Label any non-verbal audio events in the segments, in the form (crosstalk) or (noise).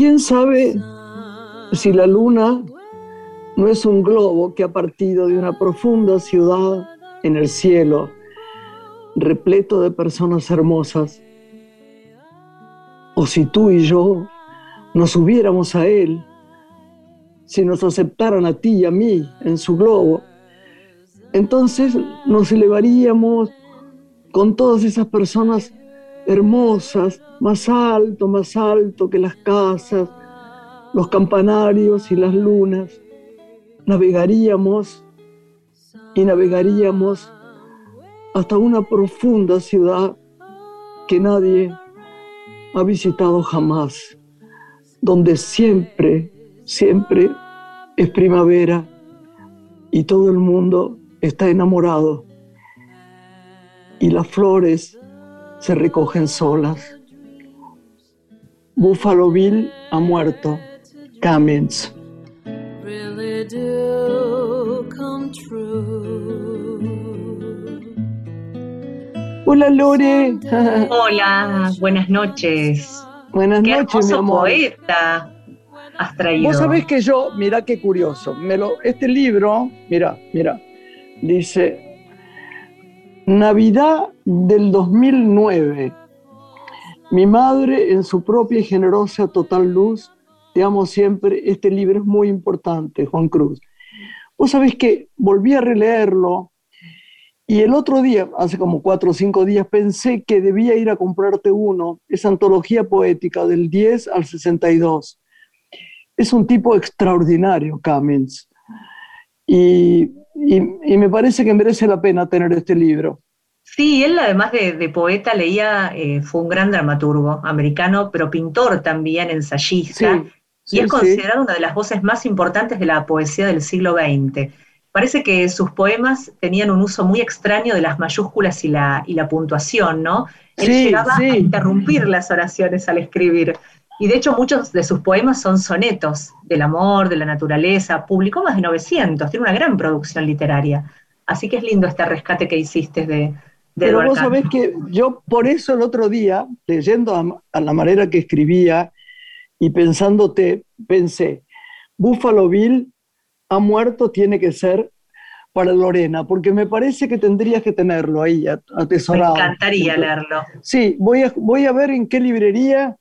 ¿Quién sabe si la luna no es un globo que ha partido de una profunda ciudad en el cielo, repleto de personas hermosas? O si tú y yo nos subiéramos a él, si nos aceptaran a ti y a mí en su globo, entonces nos elevaríamos con todas esas personas hermosas, más alto, más alto que las casas, los campanarios y las lunas. Navegaríamos y navegaríamos hasta una profunda ciudad que nadie ha visitado jamás, donde siempre, siempre es primavera y todo el mundo está enamorado y las flores se recogen solas. Buffalo Bill ha muerto. Cummins. Hola Lore. (laughs) Hola, buenas noches. Buenas noches, mi amor. poeta has traído. Vos sabés que yo, mira qué curioso, me lo, este libro, mira, mira, dice Navidad del 2009. Mi madre, en su propia y generosa total luz, te amo siempre. Este libro es muy importante, Juan Cruz. Vos sabés que volví a releerlo y el otro día, hace como cuatro o cinco días, pensé que debía ir a comprarte uno, esa antología poética del 10 al 62. Es un tipo extraordinario, Cummins. Y y, me parece que merece la pena tener este libro. Sí, él además de, poeta leía, eh, fue un gran dramaturgo americano, pero pintor también, ensayista, y es considerado una de las voces más importantes de la poesía del siglo XX. Parece que sus poemas tenían un uso muy extraño de las mayúsculas y la, y la puntuación, ¿no? Él llegaba a interrumpir las oraciones al escribir. Y de hecho muchos de sus poemas son sonetos del amor, de la naturaleza. Publicó más de 900, tiene una gran producción literaria. Así que es lindo este rescate que hiciste de... de Pero vos sabés que yo por eso el otro día, leyendo a, la manera que escribía y pensándote, pensé, Buffalo Bill ha muerto, tiene que ser para Lorena, porque me parece que tendrías que tenerlo ahí atesorado. Me encantaría leerlo. Sí, voy a, voy a ver en qué librería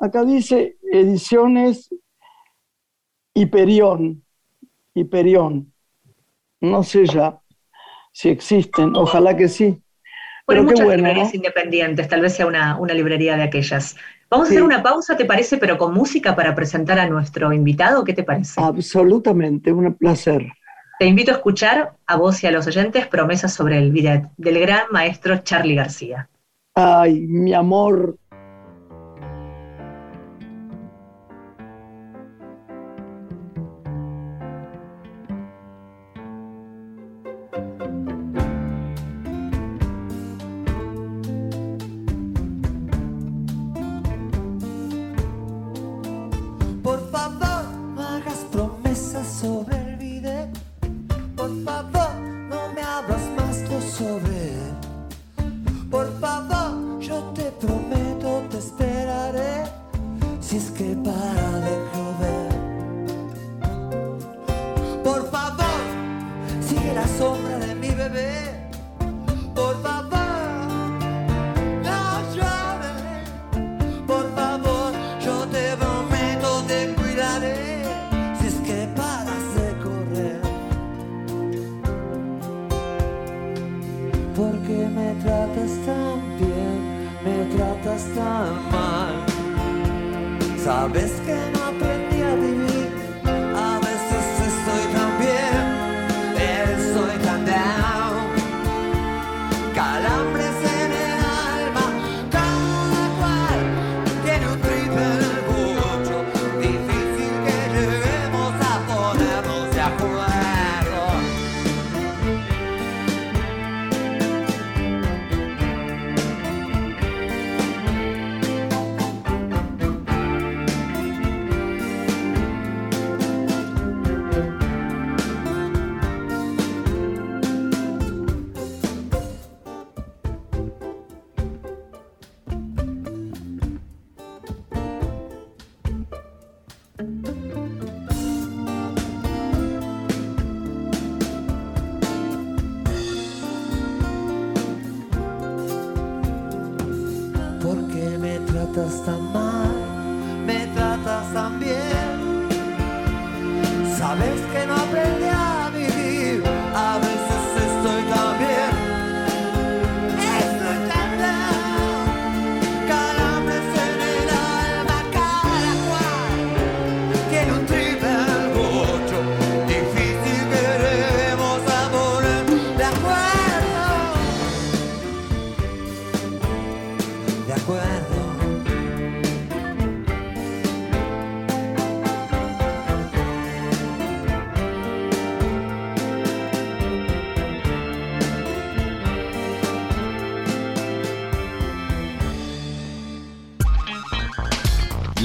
Acá dice ediciones Hiperión, Hiperión. No sé ya si existen, ojalá que sí. Pero muchas librerías independientes, tal vez sea una, librería de aquellas. Vamos a hacer una pausa, ¿te parece? Pero con música para presentar a nuestro invitado, ¿qué te parece? Absolutamente, un placer. Te invito a escuchar a vos y a los oyentes promesas sobre el bidet del gran maestro Charlie García. Ay, mi amor,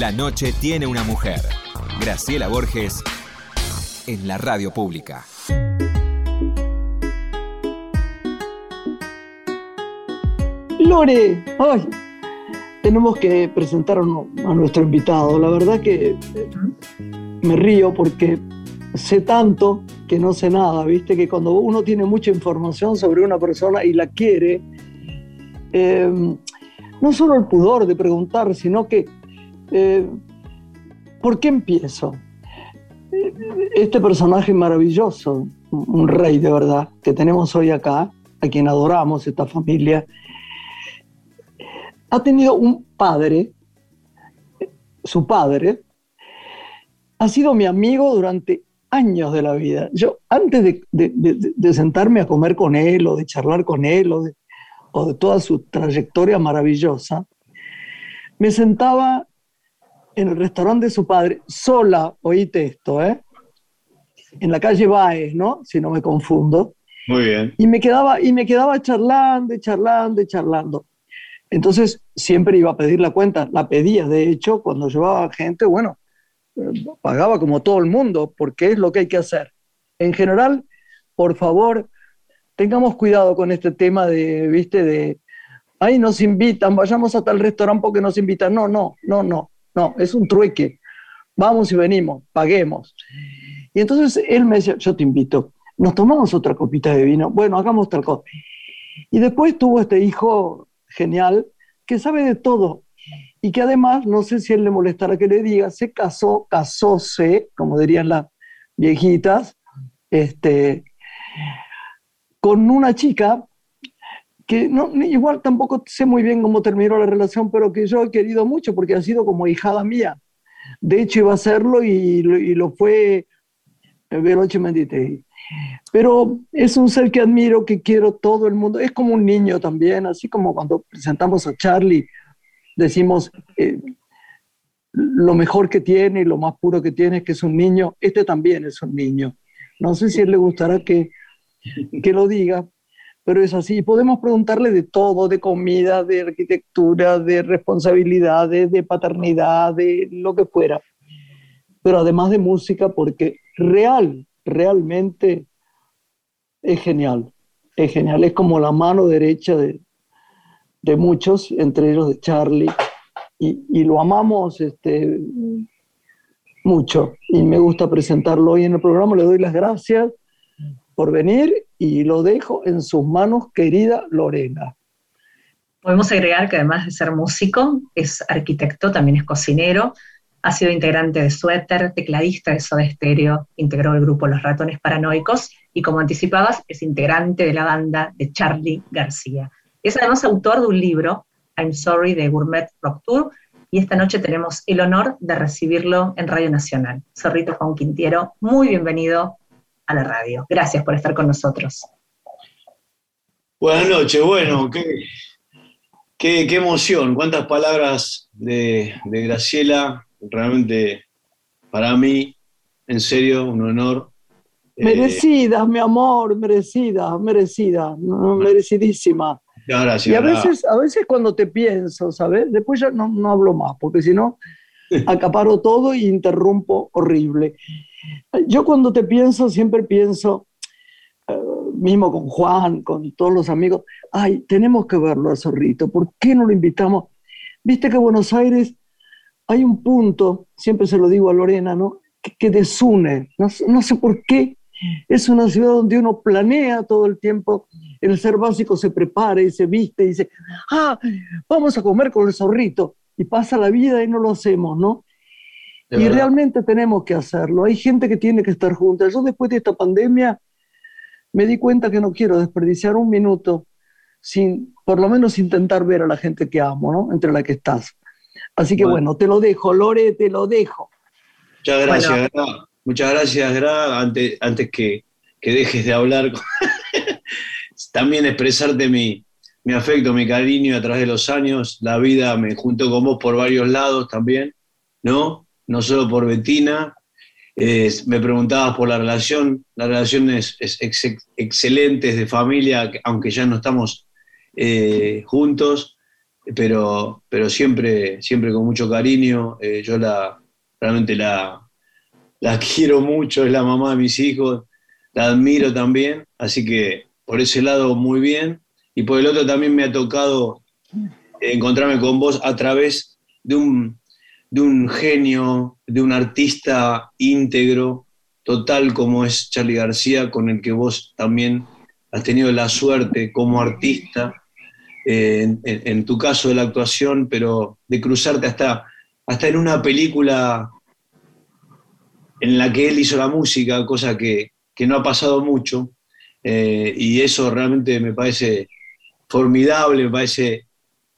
La noche tiene una mujer. Graciela Borges en la radio pública. Lore, ay, tenemos que presentar a nu- a nuestro invitado. La verdad que eh, me río porque sé tanto que no sé nada, ¿viste? Que cuando uno tiene mucha información sobre una persona y la quiere, eh, no solo el pudor de preguntar, sino que, eh, ¿por qué empiezo? Este personaje maravilloso, un rey de verdad, que tenemos hoy acá, a quien adoramos, esta familia, ha tenido un padre, su padre, ha sido mi amigo durante años de la vida. Yo, antes de, sentarme a comer con él o de charlar con él o de, o toda su trayectoria maravillosa, me sentaba en el restaurante de su padre, sola, oíte esto, ¿eh? en la calle Baez, ¿no? Si no me confundo. Muy bien. Y me quedaba, y me quedaba charlando, y charlando, y charlando. Entonces siempre iba a pedir la cuenta, la pedía, de hecho, cuando llevaba gente, bueno, eh, pagaba como todo el mundo, porque es lo que hay que hacer. En general, por favor, tengamos cuidado con este tema de, viste, de, ahí nos invitan, vayamos a tal restaurante porque nos invitan. No, no, no, no, no, es un trueque. Vamos y venimos, paguemos. Y entonces él me decía, yo te invito, nos tomamos otra copita de vino, bueno, hagamos tal cosa. Y después tuvo este hijo genial que sabe de todo y que además, no sé si él le molestará que le diga, se casó, casóse, como dirían las viejitas, este, con una chica que no, igual tampoco sé muy bien cómo terminó la relación, pero que yo he querido mucho porque ha sido como hijada mía. De hecho, iba a hacerlo y, y lo fue Menditegui. Pero es un ser que admiro, que quiero todo el mundo. Es como un niño también, así como cuando presentamos a Charlie, decimos eh, lo mejor que tiene y lo más puro que tiene es que es un niño. Este también es un niño. No sé si él le gustará que, que lo diga, pero es así. Podemos preguntarle de todo, de comida, de arquitectura, de responsabilidades, de paternidad, de lo que fuera. Pero además de música, porque real, realmente es genial. Es genial. Es como la mano derecha de, de muchos, entre ellos de Charlie. Y, y lo amamos este, mucho. Y me gusta presentarlo hoy en el programa. Le doy las gracias por venir y lo dejo en sus manos, querida Lorena. Podemos agregar que además de ser músico, es arquitecto, también es cocinero, ha sido integrante de Suéter, tecladista de Soda Stereo, integró el grupo Los Ratones Paranoicos y como anticipabas, es integrante de la banda de Charlie García. Es además autor de un libro, I'm Sorry, de Gourmet Rock Tour, y esta noche tenemos el honor de recibirlo en Radio Nacional. Zorrito Juan Quintiero, muy bienvenido a la radio. Gracias por estar con nosotros. Buenas noches, bueno, qué, qué, qué emoción, cuántas palabras de, de Graciela, realmente para mí, en serio, un honor. Eh, Merecidas, mi amor, merecida, merecida, no, merecidísima. muchas gracias. Y a veces, a veces cuando te pienso, ¿sabes? Después ya no, no hablo más, porque si no, (laughs) acaparo todo y interrumpo horrible. Yo cuando te pienso, siempre pienso, eh, mismo con Juan, con todos los amigos, ay, tenemos que verlo a Zorrito, ¿por qué no lo invitamos? Viste que Buenos Aires hay un punto, siempre se lo digo a Lorena, ¿no? Que, desune, no, no sé por qué. Es una ciudad donde uno planea todo el tiempo, el ser básico se prepara y se viste y dice, ah, vamos a comer con el zorrito. Y pasa la vida y no lo hacemos, ¿no? De y verdad. realmente tenemos que hacerlo. Hay gente que tiene que estar junta. Yo después de esta pandemia me di cuenta que no quiero desperdiciar un minuto sin, por lo menos intentar ver a la gente que amo, ¿no? Entre la que estás. Así que Bueno. bueno, te lo dejo, Lore, te lo dejo. Muchas gracias, Bueno. Gra. Muchas gracias, Gra. Antes, antes que, que dejes de hablar, (laughs) también expresarte mi, mi afecto, mi cariño a través de los años. La vida me juntó con vos por varios lados también, ¿no? No solo por Betina. Me preguntabas por la relación. La relación es, es ex- excelente, es de familia, aunque ya no estamos eh, juntos, pero, siempre con mucho cariño. Eh, yo la, realmente la, la (laughs) quiero mucho, es la mamá de mis hijos, la admiro también, así que por ese lado muy bien. Y por el otro también me ha tocado encontrarme con vos a través de un, de un genio, de un artista íntegro, total como es Charlie García, con el que vos también has tenido la suerte como artista, eh, en, tu caso de la actuación, pero de cruzarte hasta, hasta en una película en la que él hizo la música, cosa que, que no ha pasado mucho, eh, y eso realmente me parece formidable, me parece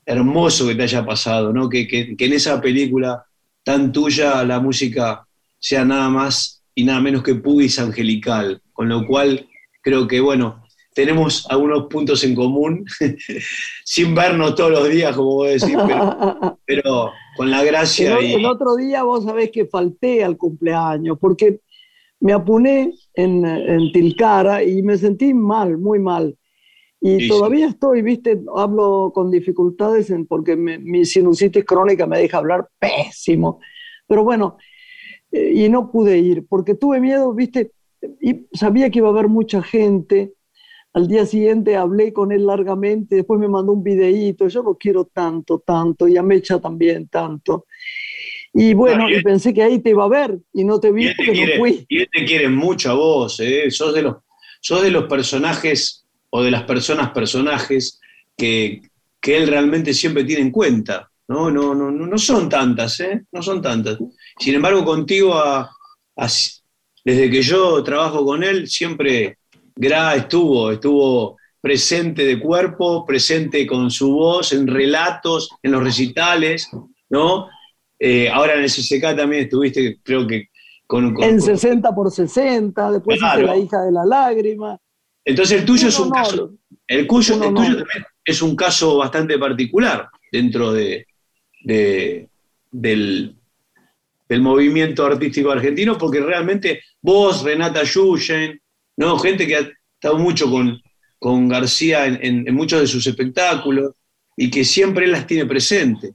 hermoso que te haya pasado, ¿no? que, que- que en esa película tan tuya la música sea nada más y nada menos que pubis angelical, con lo cual creo que, bueno, tenemos algunos puntos en común, (laughs) sin vernos todos los días, como vos decís, pero, (laughs) pero con la gracia El, y... el otro día vos sabés que falté al cumpleaños porque me apuné en, en Tilcara y me sentí mal, muy mal. Y Sí, todavía estoy, viste, hablo con dificultades en- porque me- mi sinusitis crónica me deja hablar pésimo. Pero bueno, eh, y no pude ir porque tuve miedo, viste, y sabía que iba a haber mucha gente. Al día siguiente hablé con él largamente, después me mandó un videíto, yo lo quiero tanto, tanto, y a Mecha también tanto. Y bueno, No, y pensé que ahí te iba a ver y no te vi porque no fui. y él te quiere mucho a vos, ¿eh? sos, de los, sos de los personajes o de las personas personajes que, que él realmente siempre tiene en cuenta. No, no, no, no, no son tantas, ¿eh? no son tantas. Sin embargo, contigo, a- a- desde que yo trabajo con él, siempre Gra estuvo, estuvo presente de cuerpo, presente con su voz, en relatos, en los recitales, ¿no? Eh, ahora en el CCK también estuviste, creo que con... con- En con- 60 por 60, después Claro. hice La hija de la lágrima. Entonces el tuyo es un caso, el, cuyo, el tuyo también es un caso bastante particular dentro de, de- del, del movimiento artístico argentino, porque realmente vos, Renata Yuyen, ¿no? gente que ha estado mucho con, con García en, en- en muchos de sus espectáculos y que siempre las tiene presente,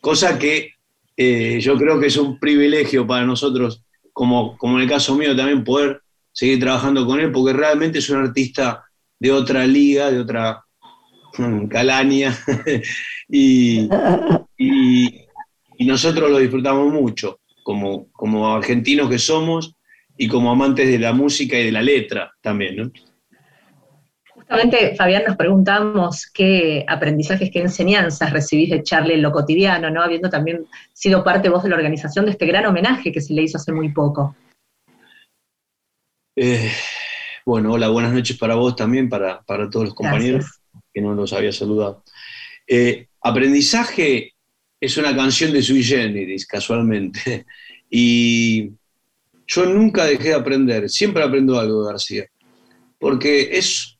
cosa que eh, yo creo que es un privilegio para nosotros, como, como en el caso mío también, poder seguir trabajando con él, porque realmente es un artista de otra liga, de otra mm, calaña, (laughs) y, nosotros lo disfrutamos mucho, como, como argentinos que somos y como amantes de la música y de la letra también. Justamente, Fabián, nos preguntamos qué aprendizajes, qué enseñanzas recibís de Charlie en lo cotidiano, ¿no? Habiendo también sido parte vos de la organización de este gran homenaje que se le hizo hace muy poco. Eh, bueno, hola, buenas noches para vos también, para, para todos los compañeros Gracias. que no los había saludado. Eh, aprendizaje es una canción de Sui Generis, casualmente, (laughs) y yo nunca dejé de aprender, siempre aprendo algo de García, porque es,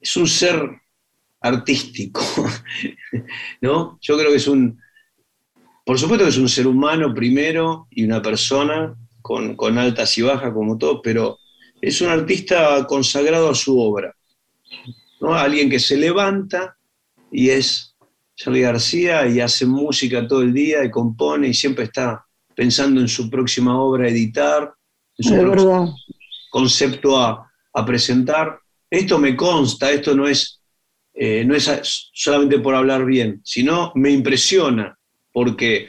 es un ser artístico, (laughs) ¿no? Yo creo que es un, por supuesto que es un ser humano primero y una persona con, con altas y bajas como todo, pero es un artista consagrado a su obra, ¿no? Alguien que se levanta y es Charlie García y hace música todo el día y compone y siempre está pensando en su próxima obra a editar, en su verdad. concepto a, a presentar. Esto me consta, esto no es, eh, no es solamente por hablar bien, sino me impresiona, porque,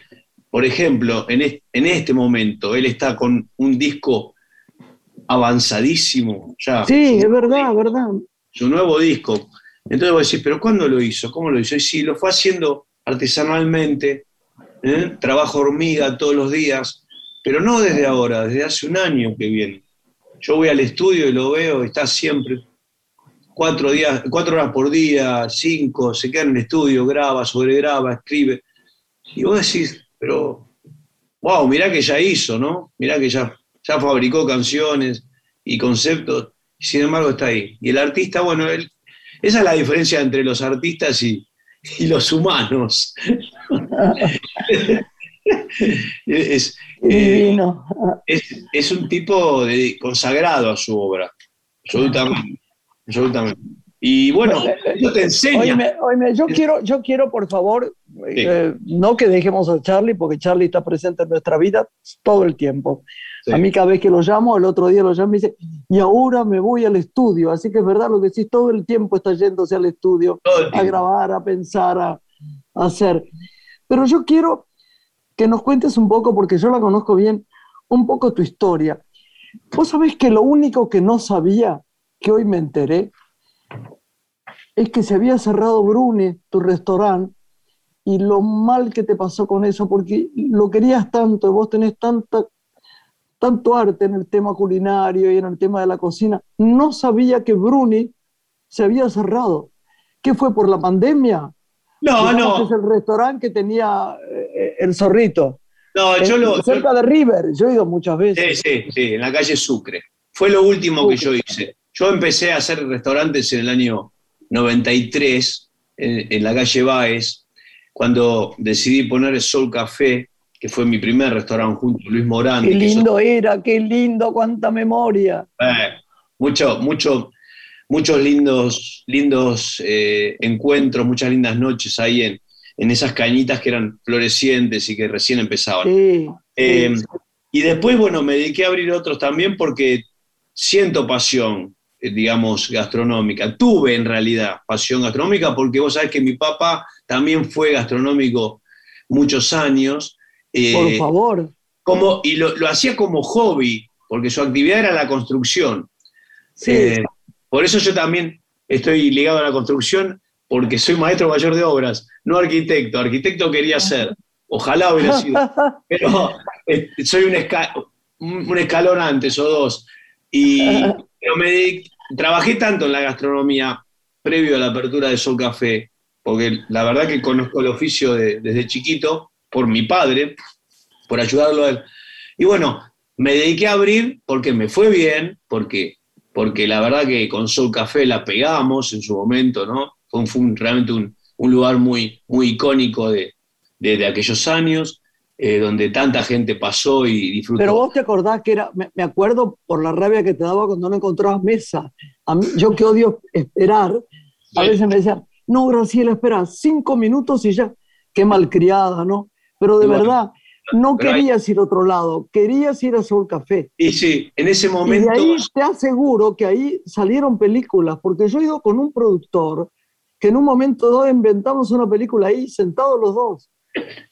por ejemplo, en, es- en este momento él está con un disco avanzadísimo, ya. Sí, es verdad, verdad. su nuevo disco, Entonces vos decís, ¿pero cuándo lo hizo? ¿Cómo lo hizo? Y sí, lo fue haciendo artesanalmente, ¿eh? trabajo hormiga todos los días, pero no desde ahora, desde hace un año que viene. Yo voy al estudio y lo veo, está siempre cuatro, días, cuatro horas por día, cinco, se queda en el estudio, graba, sobregraba, escribe. Y vos decís, pero, wow, mirá que ya hizo, ¿no? Mirá que ya, ya fabricó canciones y conceptos, y sin embargo está ahí. Y el artista, bueno, él, esa es la diferencia entre los artistas y, y los humanos. (laughs) es, eh, es, es, un tipo de, consagrado a su obra, absolutamente. absolutamente. Y bueno, eso te oíme, yo, quiero, yo quiero, por favor, sí. eh, no que dejemos a Charlie, porque Charlie está presente en nuestra vida todo el tiempo. Sí. A mí cada vez que lo llamo, el otro día lo llamo y dice, y ahora me voy al estudio. Así que es verdad lo que decís, todo el tiempo está yéndose al estudio a grabar, a pensar, a, a hacer. Pero yo quiero que nos cuentes un poco, porque yo la conozco bien, un poco tu historia. Vos sabés que lo único que no sabía, que hoy me enteré, es que se había cerrado Bruni, tu restaurante, y lo mal que te pasó con eso, porque lo querías tanto, vos tenés tanta, tanto arte en el tema culinario y en el tema de la cocina. No sabía que Bruni se había cerrado. ¿Qué fue por la pandemia? No, no. Es el restaurante que tenía eh, el zorrito. No, yo lo. Cerca de River, yo he ido muchas veces. Sí, sí, sí, en la calle Sucre. Fue lo último Sucre. que yo hice. Yo empecé a hacer restaurantes en el año 93, en, en la calle Baez, cuando decidí poner el Sol Café, que fue mi primer restaurante junto a Luis Morán. Qué lindo era, qué lindo, cuánta memoria. Eh, mucho, mucho, muchos lindos, lindos eh, encuentros, muchas lindas noches ahí en, en, esas cañitas que eran florecientes y que recién empezaban. Sí, eh, sí. Y después, bueno, me dediqué a abrir otros también porque siento pasión, digamos, gastronómica. Tuve en realidad pasión gastronómica porque vos sabés que mi papá también fue gastronómico muchos años. Eh, Por favor. Como, y lo, lo, hacía como hobby, porque su actividad era la construcción. Sí. Eh, por eso yo también estoy ligado a la construcción, porque soy maestro mayor de obras, no arquitecto. Arquitecto quería ser, ojalá hubiera sido, (laughs) pero eh, soy un, esca un, escalón antes o dos. Y (laughs) pero me trabajé tanto en la gastronomía previo a la apertura de Sol Café, porque la verdad que conozco el oficio de, desde chiquito, por mi padre, por ayudarlo a él. Y bueno, me dediqué a abrir porque me fue bien, porque porque la verdad que con Sol Café la pegamos en su momento, ¿no? Fue, un, un, realmente un, un, lugar muy, muy icónico de, de aquellos años, eh, donde tanta gente pasó y disfrutó. Pero vos te acordás que era, me, me, acuerdo por la rabia que te daba cuando no encontrabas mesa. A mí, yo que odio esperar, a sí. veces me decían, no, Graciela, espera, cinco minutos y ya, qué malcriada, ¿no? Pero de bueno, verdad, no querías ir a otro lado, querías ir a Sol Café. Y sí, en ese momento. Y de ahí te aseguro que ahí salieron películas, porque yo he ido con un productor que en un momento dado inventamos una película ahí, sentados los dos.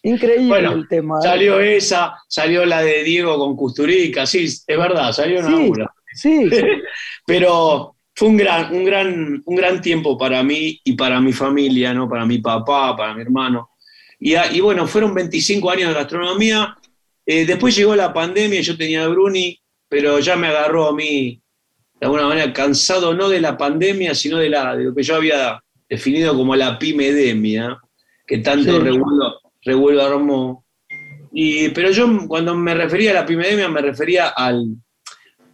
Increíble bueno, el tema. ¿eh? Salió esa, salió la de Diego con Custurica, sí, es verdad, salió una sí. Sí. (laughs) Pero fue un gran, un, gran, un gran tiempo para mí y para mi familia, ¿no? para mi papá, para mi hermano y, y, bueno, fueron 25 años de gastronomía. Eh, después llegó la pandemia, yo tenía Bruni, pero ya me agarró a mí, de alguna manera, cansado no de la pandemia, sino de, la, de lo que yo había definido como la pimedemia, que tanto sí. revuelo, revuelo armó. Y, pero yo cuando me refería a la pimedemia me refería al,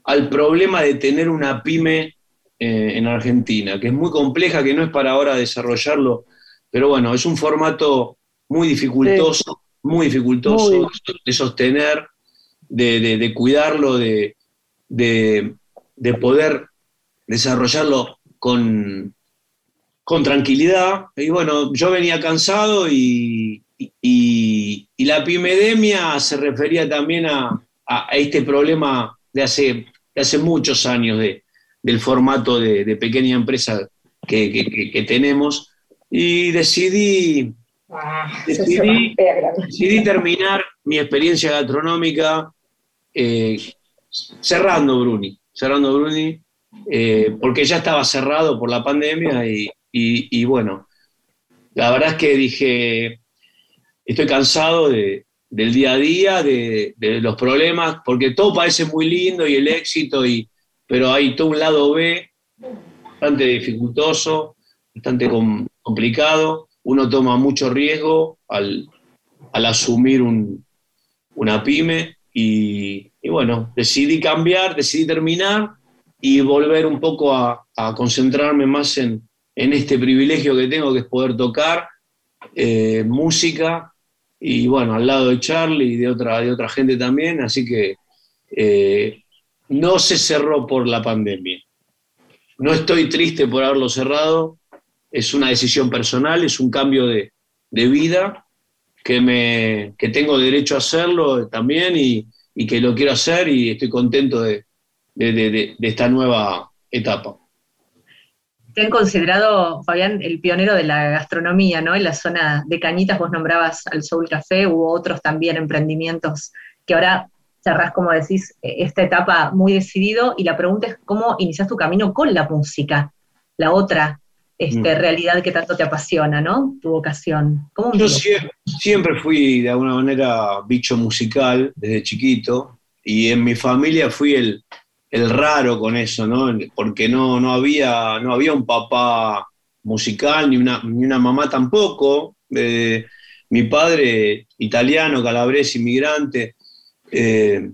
al problema de tener una pyme eh, en Argentina, que es muy compleja, que no es para ahora desarrollarlo, pero bueno, es un formato muy dificultoso, sí. muy dificultoso muy. de sostener, de, de, de cuidarlo, de, de, poder desarrollarlo con, con, tranquilidad. Y bueno, yo venía cansado y, y, y la pimedemia se refería también a, a, este problema de hace, de hace muchos años de, del formato de, pequeña empresa que, que, que tenemos. Y decidí Ah, decidí, decidí, terminar mi experiencia gastronómica eh, cerrando Bruni, cerrando Bruni, eh, porque ya estaba cerrado por la pandemia y, y, bueno, la verdad es que dije, estoy cansado del día a día, de, los problemas, porque todo parece muy lindo y el éxito, y, pero hay todo un lado B bastante dificultoso, bastante complicado. Uno toma mucho riesgo al, asumir una pyme y, bueno, decidí cambiar, decidí terminar y volver un poco a, concentrarme más en, este privilegio que tengo, que es poder tocar eh, música y bueno, al lado de Charlie y de otra, de otra gente también, así que eh, no se cerró por la pandemia. No estoy triste por haberlo cerrado, es una decisión personal, es un cambio de, vida que, me, que tengo derecho a hacerlo también y, que lo quiero hacer y estoy contento de, esta nueva etapa. Te han considerado, Fabián, el pionero de la gastronomía, ¿no? En la zona de Cañitas vos nombrabas al Soul Café, hubo otros también emprendimientos que ahora cerrás, como decís, esta etapa muy decidido y la pregunta es cómo inicias tu camino con la música, la otra este, mm. realidad que tanto te apasiona, ¿no? Tu vocación. Yo siempre, fui de alguna manera bicho musical desde chiquito y en mi familia fui el, raro con eso, ¿no? Porque no, no, había, no había un papá musical ni una, ni una mamá tampoco. Eh, mi padre, italiano, calabrés, inmigrante, eh,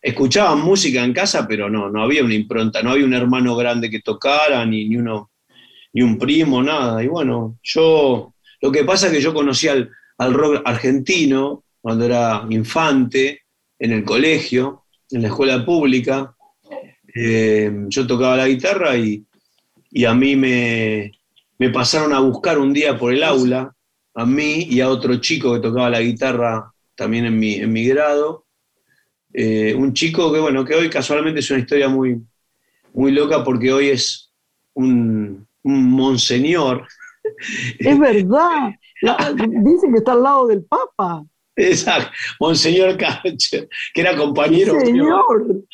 escuchaban música en casa, pero no, no había una impronta, no había un hermano grande que tocara, ni, ni uno ni un primo, nada. Y bueno, yo, lo que pasa es que yo conocí al, rock argentino cuando era infante, en el colegio, en la escuela pública. Eh, yo tocaba la guitarra y, a mí me, pasaron a buscar un día por el aula, a mí y a otro chico que tocaba la guitarra también en mi, en mi grado. Eh, un chico que, bueno, que hoy casualmente es una historia muy, muy loca porque hoy es un, un monseñor. Es verdad, dicen que está al lado del Papa. Exacto, Monseñor que era compañero. señor,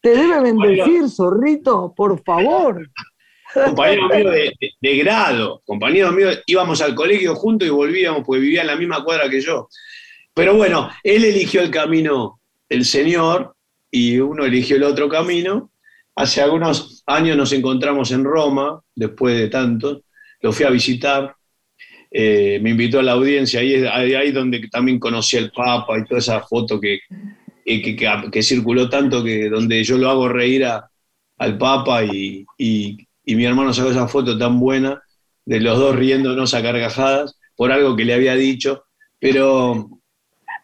te debe bendecir, zorrito, por favor. (laughs) Compañero mío de, grado, compañero mío, íbamos al colegio juntos y volvíamos, porque vivía en la misma cuadra que yo. Pero bueno, él eligió el camino el Señor y uno eligió el otro camino Hace algunos años nos encontramos en Roma, después de tanto, lo fui a visitar, eh, me invitó a la audiencia, ahí es ahí donde también conocí al Papa y toda esa foto que, que, circuló tanto, que donde yo lo hago reír al Papa y, mi hermano sacó esa foto tan buena de los dos riéndonos a carcajadas por algo que le había dicho, pero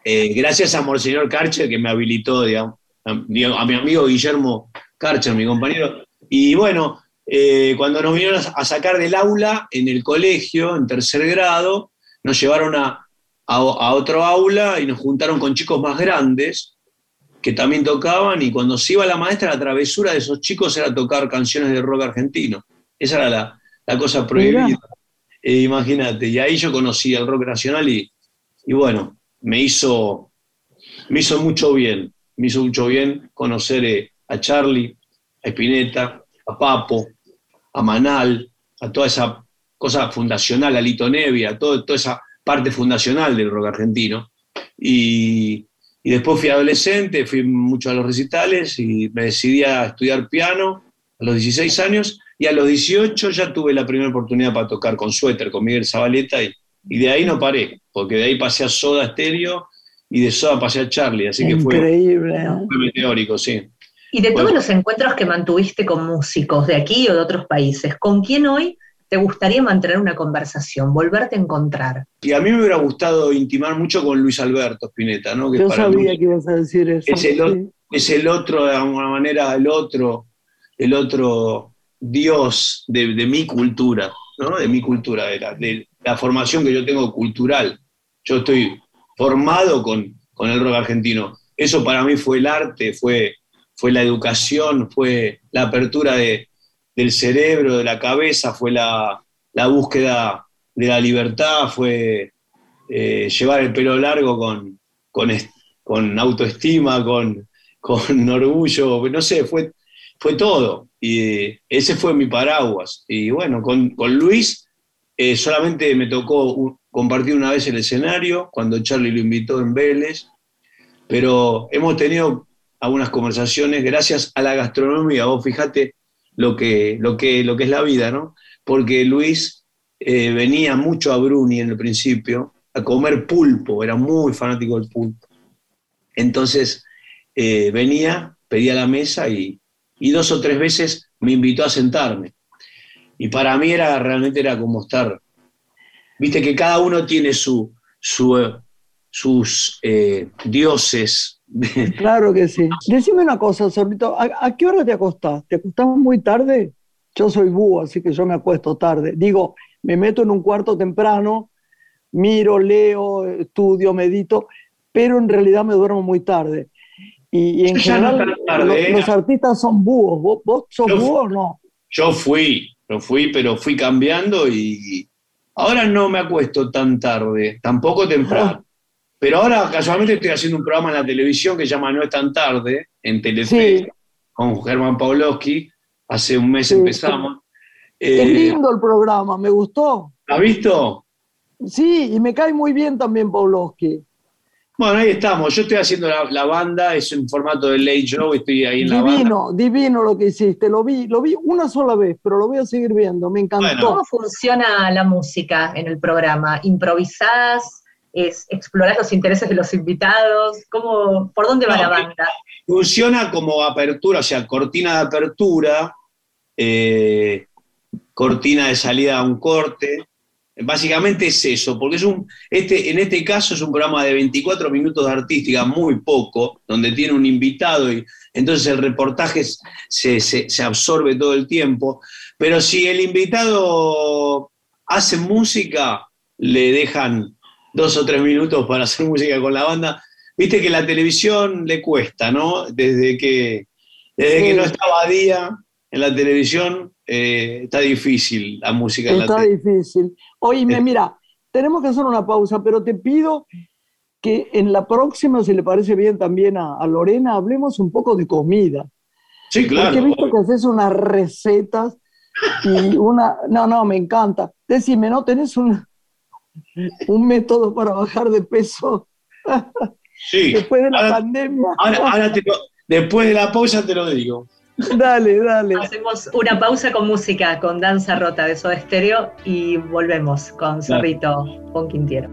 eh, gracias a Monseñor Karcher que me habilitó, a mi amigo Guillermo Karcher, mi compañero. Y bueno, eh, cuando nos vinieron a sacar del aula en el colegio, en tercer grado, nos llevaron a, otro aula y nos juntaron con chicos más grandes que también tocaban y cuando se iba la maestra, la travesura de esos chicos era tocar canciones de rock argentino. Esa era la, cosa prohibida. Eh, imagínate, y ahí yo conocí el rock nacional y, bueno, me hizo, me hizo mucho bien, me hizo mucho bien conocer eh, a Charlie, a Espineta, a Papo, a Manal, a toda esa cosa fundacional, a Lito Nevia, a toda esa parte fundacional del rock argentino. Y, después fui adolescente, fui mucho a los recitales y me decidí a estudiar piano a los 16 años. Y a los 18 ya tuve la primera oportunidad para tocar con suéter, con Miguel Zabaleta y, de ahí no paré, porque de ahí pasé a Soda Stereo y de Soda pasé a Charlie, así que fue, fue meteórico, sí. Y de todos los encuentros que mantuviste con músicos de aquí o de otros países, ¿con quién hoy te gustaría mantener una conversación, volverte a encontrar? Y a mí me hubiera gustado intimar mucho con Luis Alberto Spinetta, ¿no? Yo sabía que ibas a decir eso. Es el, otro, de alguna manera, el otro, el otro Dios de, mi cultura, ¿no? De mi cultura, de la, de la, formación que yo tengo cultural. Yo estoy formado con, con el rock argentino. Eso para mí fue el arte, fue fue la educación, fue la apertura del cerebro, de la cabeza, fue la, búsqueda de la libertad, fue eh, llevar el pelo largo con, con, autoestima, con, (laughs) con, orgullo, no sé, fue, fue todo. Y ese fue mi paraguas. Y bueno, con, Luis eh, solamente me tocó compartir una vez el escenario, cuando Charlie lo invitó en Vélez, pero hemos tenido algunas conversaciones gracias a la gastronomía. Vos fíjate lo que, lo que, lo que es la vida, ¿no? Porque Luis eh, venía mucho a Bruni en el principio a comer pulpo, era muy fanático del pulpo. Entonces eh, venía, pedía la mesa y, y dos o tres veces me invitó a sentarme. Y para mí era realmente era como estar, viste que cada uno tiene su, su, eh, sus dioses. (laughs) Claro que sí. Decime una cosa, Zorrito, ¿a, a qué hora te acostás? ¿Te acostás muy tarde? Yo soy búho, así que yo me acuesto tarde. Digo, me meto en un cuarto temprano, miro, leo, estudio, medito, pero en realidad me duermo muy tarde. Y, y en no general tan tarde, lo- ¿eh? los artistas son búhos. ¿Vos, vos sos Yo- búho o no? Yo fui, yo fui, pero fui cambiando y ahora no me acuesto tan tarde, tampoco temprano. Pero ahora casualmente estoy haciendo un programa en la televisión que se llama No es tan tarde, en Telefe, Sí. con Germán Pawlowski. Hace un mes Sí. empezamos. Es Eh, lindo el programa, me gustó. ¿Has visto? Sí, y me cae muy bien también Pawlowski. Bueno, ahí estamos. Yo estoy haciendo la, la banda, es en formato de late show, estoy ahí en la banda. Divino, divino lo que hiciste. Lo vi, lo vi una sola vez, pero lo voy a seguir viendo. Me encantó. Bueno. ¿Cómo funciona la música en el programa? ¿Improvisás? Es, ¿Explorás los intereses de los invitados? ¿Cómo, ¿Por dónde va No, la banda? Funciona como apertura, o sea, cortina de apertura, eh, cortina de salida a un corte. Básicamente es eso, porque es un, este, en este caso es un programa de 24 minutos de artística, muy poco, donde tiene un invitado y entonces el reportaje se- se absorbe todo el tiempo. Pero si el invitado hace música, le dejan dos o tres minutos para hacer música con la banda. Viste que la televisión le cuesta, ¿no? Desde que, desde Sí. que no estaba día en la televisión, eh, está difícil la música en la Está televisión. difícil. Oíme, Eh. mira, tenemos que hacer una pausa, pero te pido que en la próxima, si le parece bien también a, a Lorena, hablemos un poco de comida. Sí, claro. Porque he visto que haces unas recetas y una... No, no, me encanta. Decime, ¿no tenés un, un método para bajar de peso Sí. después de la Ahora- pandemia? ahora- ahora te lo- después de la pausa te lo digo. Dale, dale. Hacemos una pausa con música, con Danza Rota de Soda Stereo y volvemos con Zorrito con Quintiero.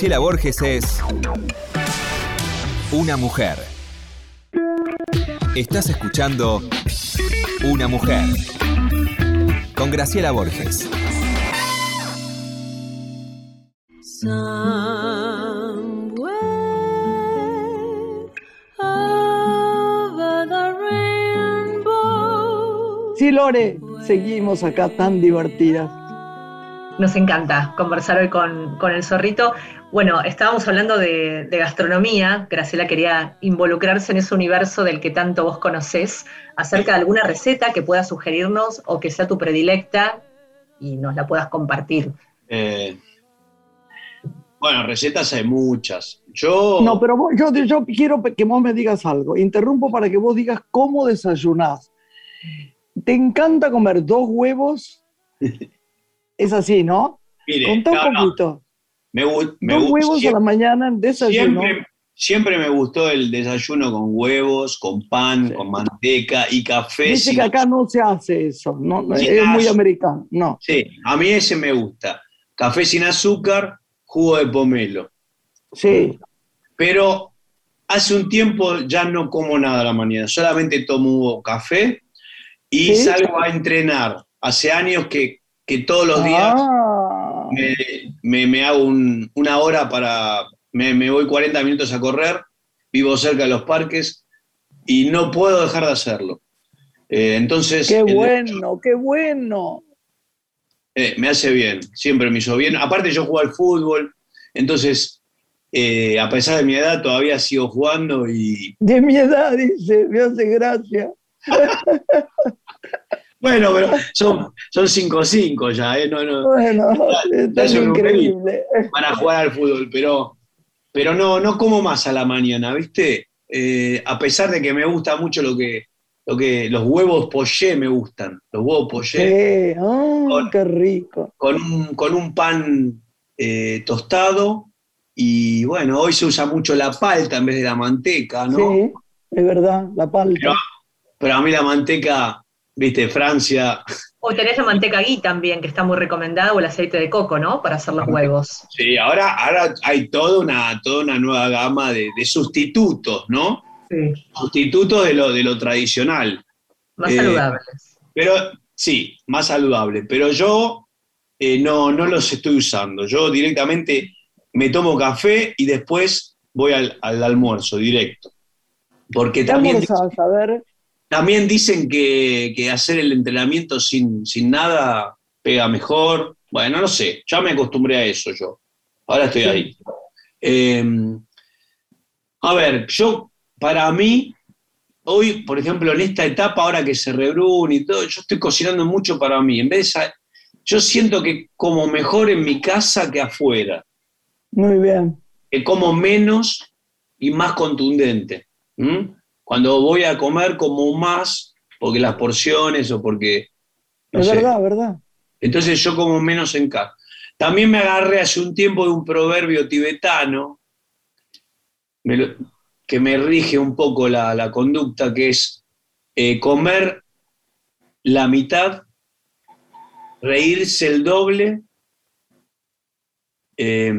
Graciela Borges es una mujer. Estás escuchando Una mujer con Graciela Borges. Sí, Lore, seguimos acá tan divertidas. Nos encanta conversar hoy con, con el zorrito. Bueno, estábamos hablando de, de, gastronomía. Graciela quería involucrarse en ese universo del que tanto vos conocés, acerca de alguna receta que puedas sugerirnos o que sea tu predilecta y nos la puedas compartir. Eh, bueno, recetas hay muchas. Yo. No, pero vos, yo, yo quiero que vos me digas algo. Interrumpo para que vos digas cómo desayunás. ¿Te encanta comer dos huevos? (laughs) Es así, ¿no? Mire, Contá no, un poquito. Me, me Dos huevos a la mañana en desayuno. siempre, siempre me gustó el desayuno con huevos, con pan, Sí. con manteca y café. Dice sin que acá no se hace eso, no, es muy americano. No. Sí, a mí ese me gusta. Café sin azúcar, jugo de pomelo. Sí, Pero hace un tiempo ya no como nada a la mañana, solamente tomo café y ¿Sí? salgo a entrenar. Hace años que, que todos los días Ah, me, me- me hago un- una hora para, me, me voy 40 minutos a correr, vivo cerca de los parques y no puedo dejar de hacerlo. Eh, entonces, qué el- bueno, qué bueno. Eh, me hace bien, siempre me hizo bien. Aparte yo juego al fútbol, entonces, eh, a pesar de mi edad, todavía sigo jugando y... De mi edad, dice, me hace gracia. (laughs) Bueno, pero son, son 5-5 ya, ¿eh? No, no, Bueno, tan es increíble. para jugar al fútbol, pero, pero no, no como más a la mañana, ¿viste? Eh, a pesar de que me gusta mucho lo que, lo que los huevos poché me gustan, los huevos poché Sí, ah, qué rico. con un, con un pan eh, tostado y bueno, hoy se usa mucho la palta en vez de la manteca, ¿no? Sí, es verdad, la palta. Pero, pero a mí la manteca, viste, Francia, O tenés la manteca ghee también, que está muy recomendada, o el aceite de coco, ¿no? Para hacer los huevos. sí, ahora, ahora hay toda una, toda una nueva gama de, de sustitutos, ¿no? Sí. Sustitutos de lo, de lo tradicional. Más Eh, saludables. Pero sí, más saludable. Pero yo eh, no, no los estoy usando. Yo directamente me tomo café y después voy al, al almuerzo directo. Porque ¿Qué también, almorzás? A ver, también dicen que, que hacer el entrenamiento sin, sin nada pega mejor. Bueno, no sé, ya me acostumbré a eso yo. Ahora estoy ahí. Eh, a ver, yo, para mí, hoy, por ejemplo, en esta etapa, ahora que se rebrune y todo, yo estoy cocinando mucho para mí. En vez de yo siento que como mejor en mi casa que afuera, muy bien. que como menos y más contundente. Cuando voy a comer, como más, porque las porciones o porque. no es sé. verdad, verdad. Entonces yo como menos en casa. También me agarré hace un tiempo de un proverbio tibetano me lo- que me rige un poco la, la conducta, que es eh, comer la mitad, reírse el doble, eh,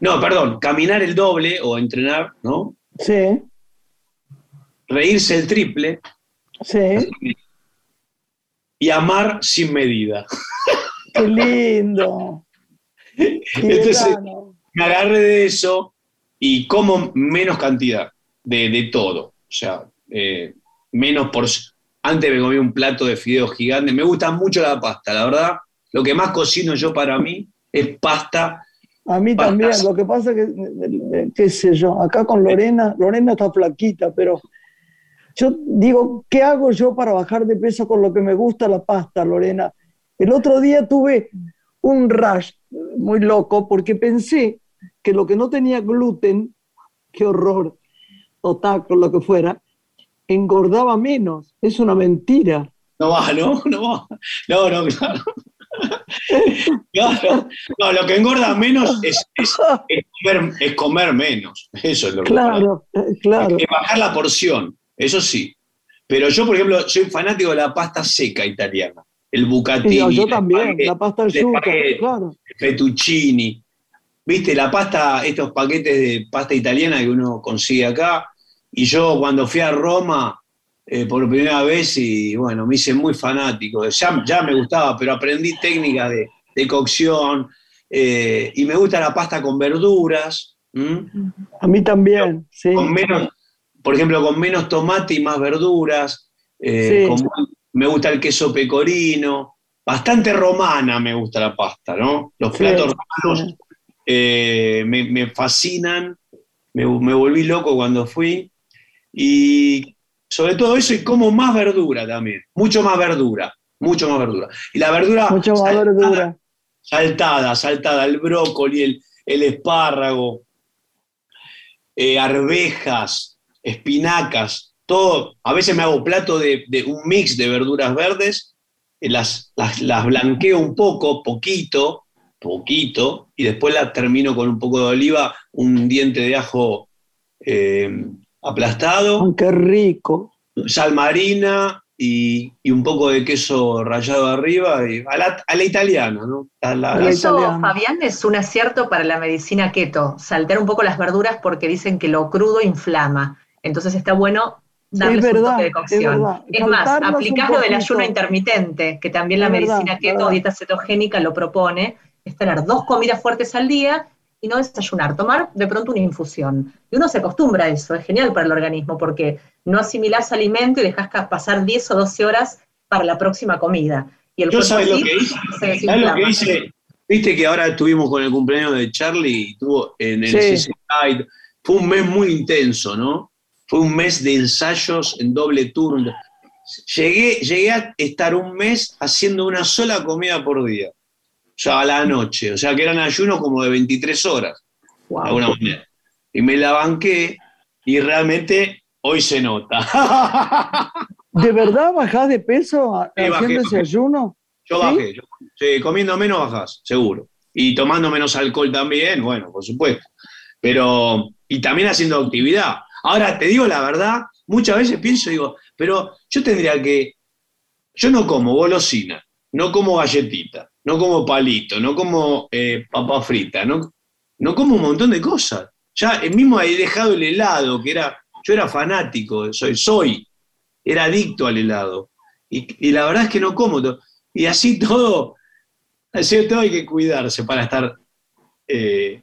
no, perdón, caminar el doble o entrenar, ¿no? Sí, Reírse el triple sí. y amar sin medida. Qué lindo. Entonces, me agarré de eso y como menos cantidad de, de todo. O sea, eh, menos por... Antes me comía un plato de fideos gigante. Me gusta mucho la pasta, la verdad. Lo que más cocino yo para mí es pasta. A mí también, lo que pasa que, eh, qué sé yo, acá con Lorena, Lorena está flaquita, pero yo digo, ¿qué hago yo para bajar de peso con lo que me gusta la pasta, Lorena? El otro día tuve un rush muy loco porque pensé que lo que no tenía gluten, qué horror, o taco, lo que fuera, engordaba menos. Es una mentira. No va, ¿no? No va. No, no, claro. (laughs) Claro. No, lo que engorda menos es, es- es comer, es comer menos. Eso es lo que Claro, eh, claro. Es bajar la porción, eso sí. Pero yo, por ejemplo, soy fanático de la pasta seca italiana. El bucatini, yo, yo el también, la pasta el yuca, claro. fettuccini. viste, la pasta, estos paquetes de pasta italiana que uno consigue acá. Y yo cuando fui a Roma eh, por primera vez, y bueno, me hice muy fanático. Ya, ya me gustaba, pero aprendí técnicas de, de cocción. eh, y me gusta la pasta con verduras. A mí también, sí. con menos, por ejemplo, con menos tomate y más verduras. eh, Sí. con- me gusta el queso pecorino. Bastante romana me gusta la pasta, ¿no? Los Sí, platos romanos eh, me, me fascinan. Me, me volví loco cuando fui. Y sobre todo eso, y como más verdura también. Mucho más verdura. Mucho más verdura. Y la verdura. Mucho más saltada, verdura. Saltada, saltada. El brócoli, el, el espárrago, eh, arvejas, espinacas, todo. A veces me hago plato de, de un mix de verduras verdes, eh, las, las, las blanqueo un poco, poquito, poquito, y después las termino con un poco de oliva, un diente de ajo eh, aplastado, qué rico. sal marina y, y un poco de queso rallado arriba, y a, la, a la italiana, ¿no? A la- A la la- Eso, italiana. Fabián, es un acierto para la medicina keto, saltear un poco las verduras porque dicen que lo crudo inflama. Entonces está bueno darles Es verdad, un toque de cocción. Es, más, aplicás lo del ayuno intermitente, que también la Es verdad, medicina keto o dieta cetogénica lo propone, es tener dos comidas fuertes al día y no desayunar, tomar de pronto una infusión. Y uno se acostumbra a eso, es genial para el organismo porque no asimilás alimento y dejás ca- pasar 10 o 12 horas para la próxima comida. Y el Yo sabes lo que hice. se ¿Sabes lo desinflama. que hice? Viste que ahora estuvimos con el cumpleaños de Charlie y tuvo en el Sí. CCI. Fue un mes muy intenso, ¿no? Fue un mes de ensayos en doble turno. Llegué, llegué a estar un mes haciendo una sola comida por día. O sea, a la noche. O sea, que eran ayunos como de 23 horas, de alguna manera. Y me la banqué y realmente hoy se nota. (laughs) ¿De verdad bajás de peso bajé, haciendo ese ayuno? Yo ¿Sí? bajé. yo- sí, comiendo menos bajás, seguro. Y tomando menos alcohol también, bueno, por supuesto. Pero, y también haciendo actividad. Ahora, te digo la verdad, muchas veces pienso, digo, pero yo tendría que, yo no como golosina, no como galletita, no como palito, no como eh, papa frita, no, no como un montón de cosas. Ya mismo he dejado el helado, que era, yo era fanático, soy, soy, era adicto al helado. Y, la verdad es que no como. to- Y así todo, así todo hay que cuidarse para estar eh,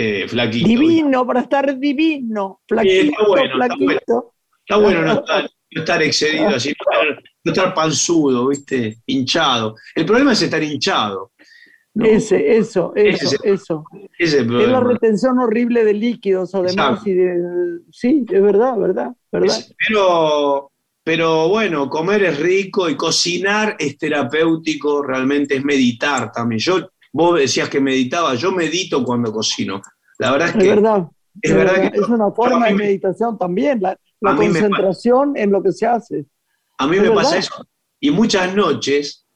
eh, flaquito. Divino, para estar divino. Flaquito, está bueno, está flaquito. Está bueno no estar, no estar excedido así, no estar, no estar panzudo, ¿viste? Hinchado. El problema es estar hinchado. ¿no? Ese, eso, eso, eso. Ese es la retención horrible de líquidos, además. Y de, sí, es verdad, verdad, verdad. Es- pero, pero bueno, comer es rico y cocinar es terapéutico, realmente es meditar también. Yo, vos decías que meditaba, yo medito cuando cocino. La verdad es Es que verdad. es verdad que es una forma de me- meditación también, la, concentración en lo que se hace. a mí me verdad. pasa eso. Y muchas noches,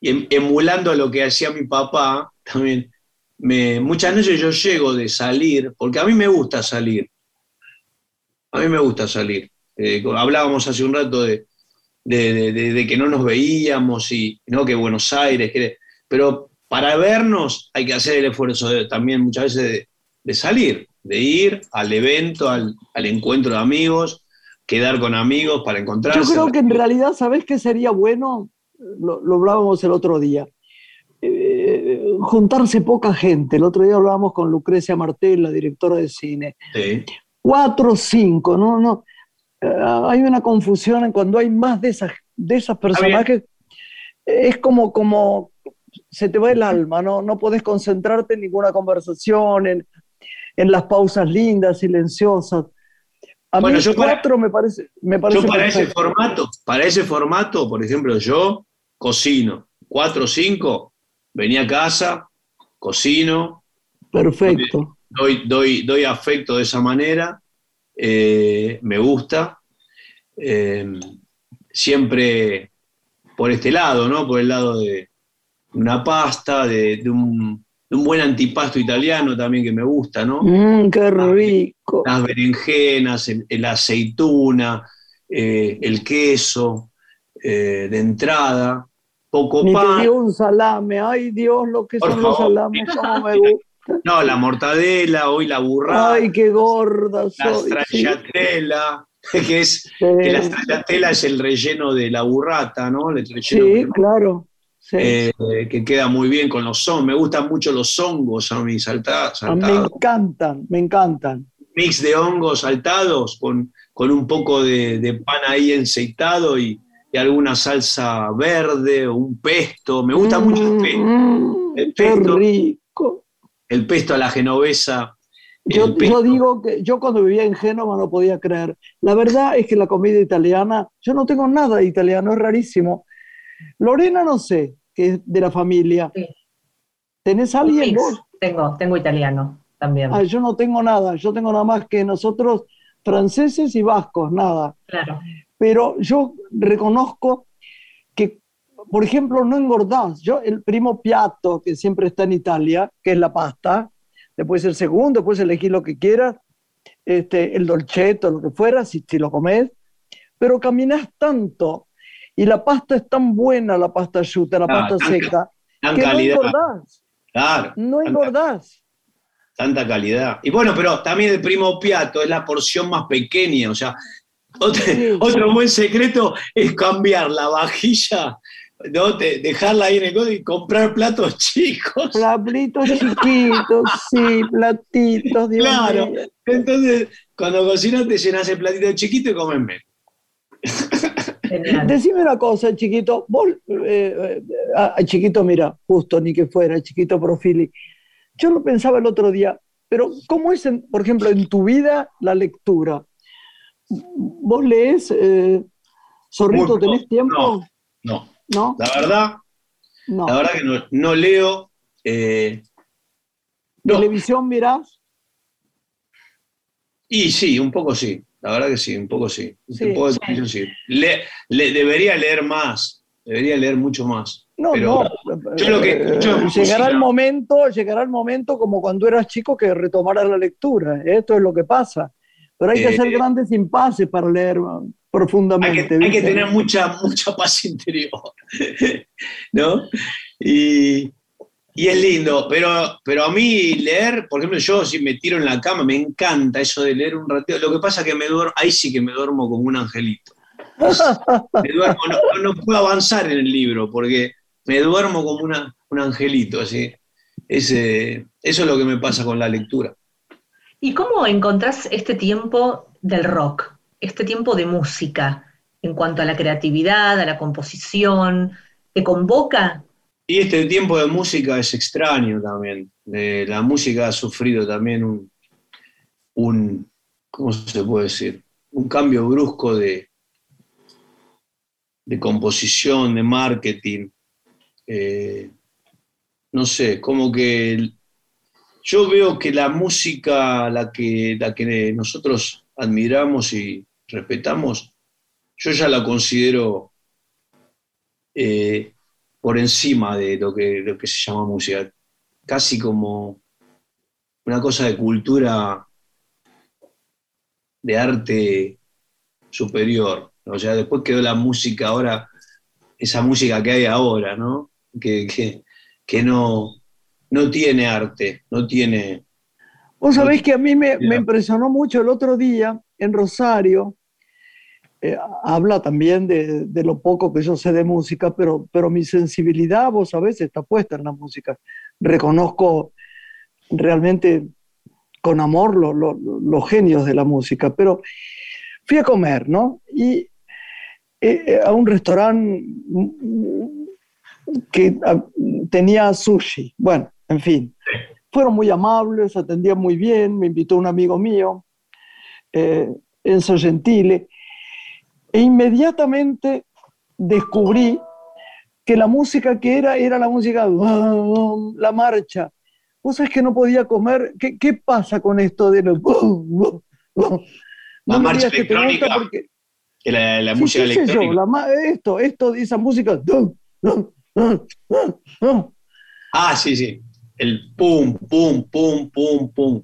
y em- emulando lo que hacía mi papá, también, me, muchas noches yo llego de salir, porque a mí me gusta salir. A mí me gusta salir. Eh, hablábamos hace un rato de, de- de- de- de que no nos veíamos y no que Buenos Aires, que- pero para vernos hay que hacer el esfuerzo de- también muchas veces de, de salir, de ir al evento, al, al encuentro de amigos, quedar con amigos para encontrarse. Yo creo que en realidad, ¿sabes qué sería bueno? Lo, lo hablábamos el otro día. Eh, juntarse poca gente. El otro día hablábamos con Lucrecia Martel, la directora de cine. Sí. Cuatro o cinco, ¿no? no. Eh, hay una confusión en cuando hay más de esas, de esas personajes. Es como, como se te va el alma, ¿no? No podés concentrarte en ninguna conversación, en, en las pausas lindas, silenciosas. A Bueno, mí yo para- cuatro me parece, me parece Yo para ese formato, para ese formato, por ejemplo, yo cocino cuatro o cinco, venía a casa, cocino, Perfecto. doy, doy, doy afecto de esa manera, eh, me gusta. eh, siempre por este lado, ¿no? Por el lado de una pasta, de, de un, de un buen antipasto italiano también que me gusta, ¿no? Mm, qué rico. las berenjenas, el aceituna, eh, el queso eh, de entrada, poco Ni te pan. dio un salame. Ay, Dios, lo que Por son los salames, (laughs) cómo me gustan. No, la mortadela, hoy la burrata. Ay, qué gorda La soy. sí. stracciatella, (laughs) que es Sí. que la stracciatella es el relleno de la burrata, ¿no? El relleno Sí, claro. Sí. eh, que queda muy bien con los hongos. Me gustan mucho los hongos a mí, salta- A mí me saltados. encantan, me encantan. Mix de hongos saltados con, con un poco de, de pan ahí enceitado y, y alguna salsa verde o un pesto. Me gusta mucho el pesto. Mm, El qué pesto. rico. El pesto a la genovesa. Yo, yo digo que yo cuando vivía en Génova no podía creer. La verdad es que la comida italiana, yo no tengo nada de italiano, es rarísimo. Lorena no sé, que es de la familia. Sí. ¿Tenés alguien vos? Tengo, tengo italiano también. Ah, yo no tengo nada, yo tengo nada más que nosotros franceses y vascos, nada. Claro. Pero yo reconozco que, por ejemplo, no engordás. Yo, el primo piatto que siempre está en Italia, que es la pasta, después el segundo, después elegir lo que quieras, este, el dolcetto, lo que fuera, si, si lo comes, pero caminás tanto y la pasta es tan buena, la pasta asciutta, la pasta seca, Tan que no engordás, Claro. no tanta- engordás. tanta calidad. Y bueno, pero también el primo piatto es la porción más pequeña, o sea, otro, Sí. otro buen secreto es cambiar la vajilla, ¿no? De- dejarla ahí en el codo y comprar platos chicos. Platitos chiquitos, sí, platitos, Dios Claro. mío. Entonces, cuando cocinas te llenas el platito chiquito y comes menos. Genial. Decime una cosa, chiquito. Vos, eh, eh, ah, chiquito, mira, justo ni que fuera, chiquito Profili. Yo lo pensaba el otro día, pero ¿cómo es, en- por ejemplo, en tu vida la lectura? ¿Vos lees, eh, Zorrito, Muy tenés poco, tiempo? No, ¿No? la verdad, No. la verdad que no, no leo. eh, no. ¿Televisión mirás? Y sí, un poco sí. La verdad que sí, un poco sí. Sí, un poco de sí. Le- le- debería leer más. Debería leer mucho más. No, Pero no. yo lo que Eh, escucho es llegará el momento, llegará el momento como cuando eras chico que retomaras la lectura. Esto es lo que pasa. Pero hay que Eh, hacer grandes impases para leer Hay profundamente. que, hay que tener mucha, mucha paz (laughs) interior. ¿No? Y, y es lindo, pero, pero a mí leer, por ejemplo, yo si me tiro en la cama, me encanta eso de leer un ratito. Lo que pasa es que me duermo, ahí sí que me duermo como un angelito. Me duermo, no, no- puedo avanzar en el libro porque me duermo como una- un angelito. Así. Ese- eso es lo que me pasa con la lectura. ¿Y cómo encontrás este tiempo del rock, este tiempo de música, en cuanto a la creatividad, a la composición? ¿Te convoca? Y este tiempo de música es extraño también. La música ha sufrido también un, un, ¿cómo se puede decir? Un cambio brusco de, de composición, de marketing. Eh, no sé, como que yo veo que la música, la que, la que nosotros admiramos y respetamos, yo ya la considero eh, por encima de lo que, lo que se llama música, casi como una cosa de cultura, de arte superior. O sea, después quedó la música ahora, esa música que hay ahora, ¿no? Que, que, que no, no tiene arte, no tiene... Vos sabés que a mí me, me impresionó mucho el otro día en Rosario. Eh, habla también de, de lo poco que yo sé de música, pero, pero mi sensibilidad, vos sabés, está puesta en la música. Reconozco realmente con amor lo- lo- lo- los genios de la música, pero fui a comer, ¿no? Y eh, eh, a un restaurante que ah, tenía sushi. Bueno, en fin fueron muy amables, atendían muy bien, me invitó un amigo mío, eh, Enzo Gentile, e inmediatamente descubrí que la música que era era la música, la marcha. Vos sabés que no podía comer, ¿qué, qué pasa con esto de los... No La marcha electrónica, porque- la, la Sí, música yo, electrónica. la esto, esto, esa música... Ah, sí, sí. El pum, pum, pum, pum, pum.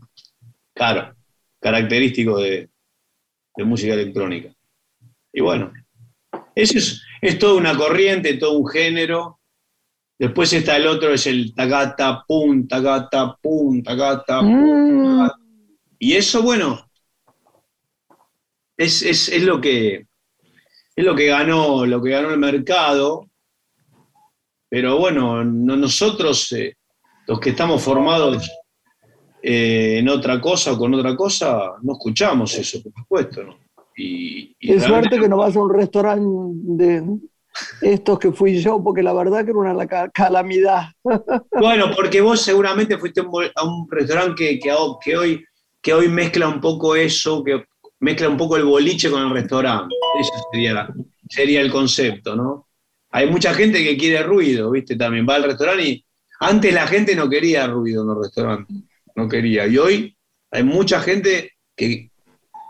Claro, característico de, de música electrónica. Y bueno, eso es, es toda una corriente, todo un género Después está el otro, es el tacata, pum, tacata, pum, tacata, pum. Mm, Y eso, bueno, es, es- es lo que es lo que ganó, lo que ganó el mercado. Pero bueno, no- nosotros, eh, los que estamos formados eh, en otra cosa o con otra cosa, no escuchamos eso, por supuesto. ¿no? Y, realmente- suerte que no vas a un restaurante de estos que fui yo, porque la verdad que era una ca- calamidad. (laughs) Bueno, porque vos seguramente fuiste a un restaurante que, que ho- que hoy, que hoy mezcla un poco eso, que mezcla un poco el boliche con el restaurante. Ese sería, sería el concepto, ¿no? Hay mucha gente que quiere ruido, ¿viste? También va al restaurante y antes la gente no quería ruido en los restaurantes, no quería. Y hoy hay mucha gente que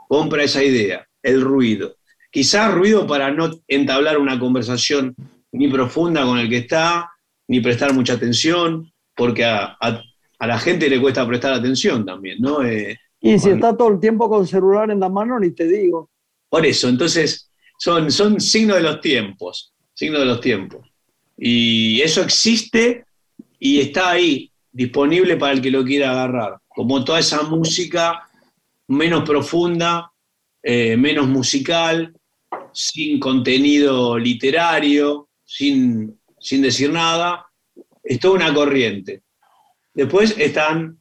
compra esa idea, el ruido. Quizás ruido para no entablar una conversación ni profunda con el que está, ni prestar mucha atención, porque a, a- a la gente le cuesta prestar atención también, ¿no? Eh, Y si está todo el tiempo con celular en la mano, ni te digo. por eso, entonces, son, son signos de los tiempos, signos de los tiempos. Y eso existe y está ahí, disponible para el que lo quiera agarrar. Como toda esa música menos profunda, eh, menos musical, sin contenido literario, sin, sin decir nada, es toda una corriente. Después están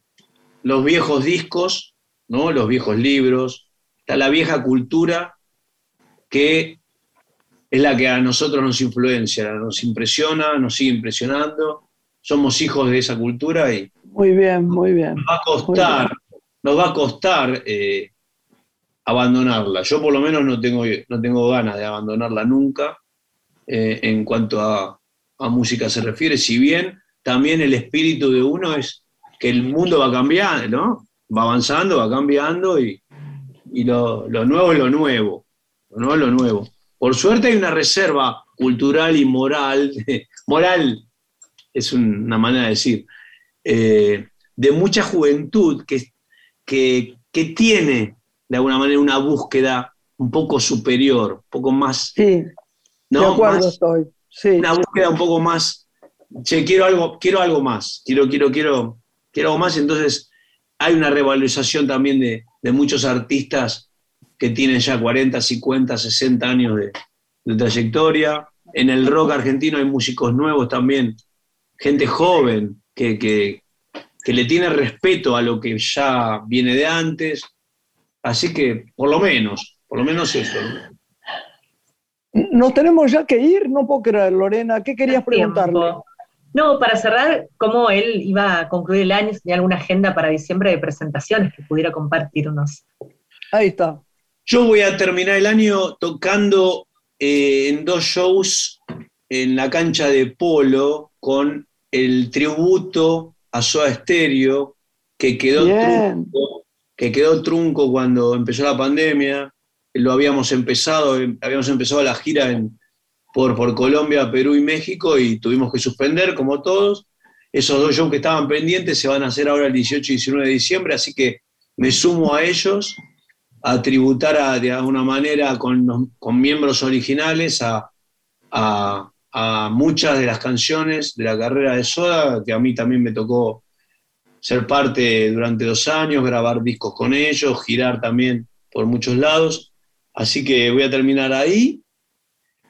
los viejos discos, ¿no? los viejos libros, está la vieja cultura que es la que a nosotros nos influencia, nos impresiona, nos sigue impresionando. Somos hijos de esa cultura y Muy bien, muy bien. nos va a costar, nos va a costar eh, abandonarla. Yo por lo menos no tengo, no tengo ganas de abandonarla nunca eh, en cuanto a, música se refiere, si bien también el espíritu de uno es que el mundo va cambiando, ¿no? Va avanzando, va cambiando y, y lo, lo nuevo es lo nuevo. Lo nuevo es lo nuevo. Por suerte hay una reserva cultural y moral, (laughs) moral es un- una manera de decir, eh, de mucha juventud que, que, que tiene de alguna manera una búsqueda un poco superior, un poco más, Sí, de ¿no? acuerdo Más- estoy. Sí. una búsqueda un poco más, che, quiero algo, quiero algo más, quiero, quiero, quiero, quiero algo más, entonces hay una revalorización también de, de muchos artistas que tienen ya 40, 50, 60 años de, de trayectoria. En el rock argentino hay músicos nuevos también, gente joven que, que, que le tiene respeto a lo que ya viene de antes. Así que, por lo menos, por lo menos eso. ¿no? Nos tenemos ya que ir, no puedo creer, Lorena. ¿Qué querías preguntarle? No, para cerrar, ¿cómo él iba a concluir el año? Tenía alguna agenda para diciembre de presentaciones que pudiera compartirnos. Ahí está. Yo voy a terminar el año tocando eh, en dos shows en la cancha de polo con el tributo a Soda Stereo que quedó Bien. Que quedó trunco cuando empezó la pandemia. Lo habíamos empezado, habíamos empezado la gira por, Colombia, Perú y México y tuvimos que suspender como todos. Esos dos shows que estaban pendientes se van a hacer ahora el 18 y 19 de diciembre, así que me sumo a ellos a tributar de alguna manera con, miembros originales a- a muchas de las canciones de la carrera de Soda, que a mí también me tocó ser parte durante dos años, grabar discos con ellos, girar también por muchos lados. Así que voy a terminar ahí,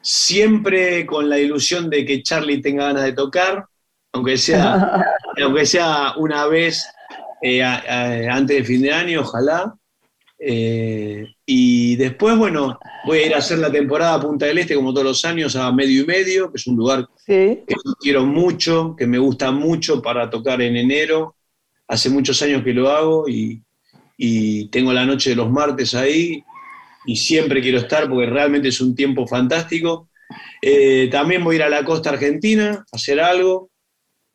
siempre con la ilusión de que Charlie tenga ganas de tocar, aunque sea, (laughs) aunque sea una vez eh, a- a- antes del fin de año, ojalá. Eh, y después, bueno, voy a ir a hacer la temporada a Punta del Este, como todos los años, a medio y medio, que es un lugar Sí. que quiero mucho, que me gusta mucho para tocar en enero. Hace muchos años que lo hago y, y tengo la noche de los martes ahí y siempre quiero estar porque realmente es un tiempo fantástico. Eh, también voy a ir a la costa argentina a hacer algo.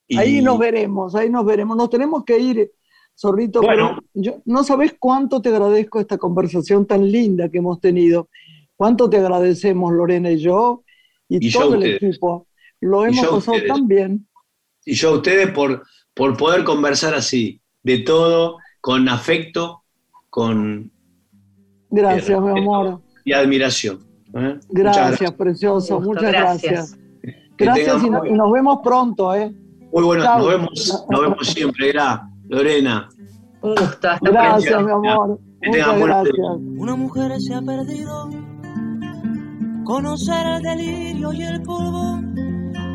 y- Ahí nos veremos, ahí nos veremos. Nos tenemos que ir, Zorrito, Bueno. pero yo, no sabes cuánto te agradezco esta conversación tan linda que hemos tenido. Cuánto te agradecemos, Lorena y yo, y, Y yo a todo el equipo. Lo hemos pasado tan bien. Y yo a ustedes por, por poder conversar así, de todo, con afecto, con Gracias, Eh, mi amor. y admiración. ¿eh? Muchas Gracias, precioso. Gusto, Muchas gracias. Gracias y, nos vemos pronto, ¿eh? Muy bueno, nos vemos, nos vemos siempre, Lorena. Un gusto. gracias, mi amor. Muchas gracias. Una mujer se ha perdido. Conocer el delirio y el polvo.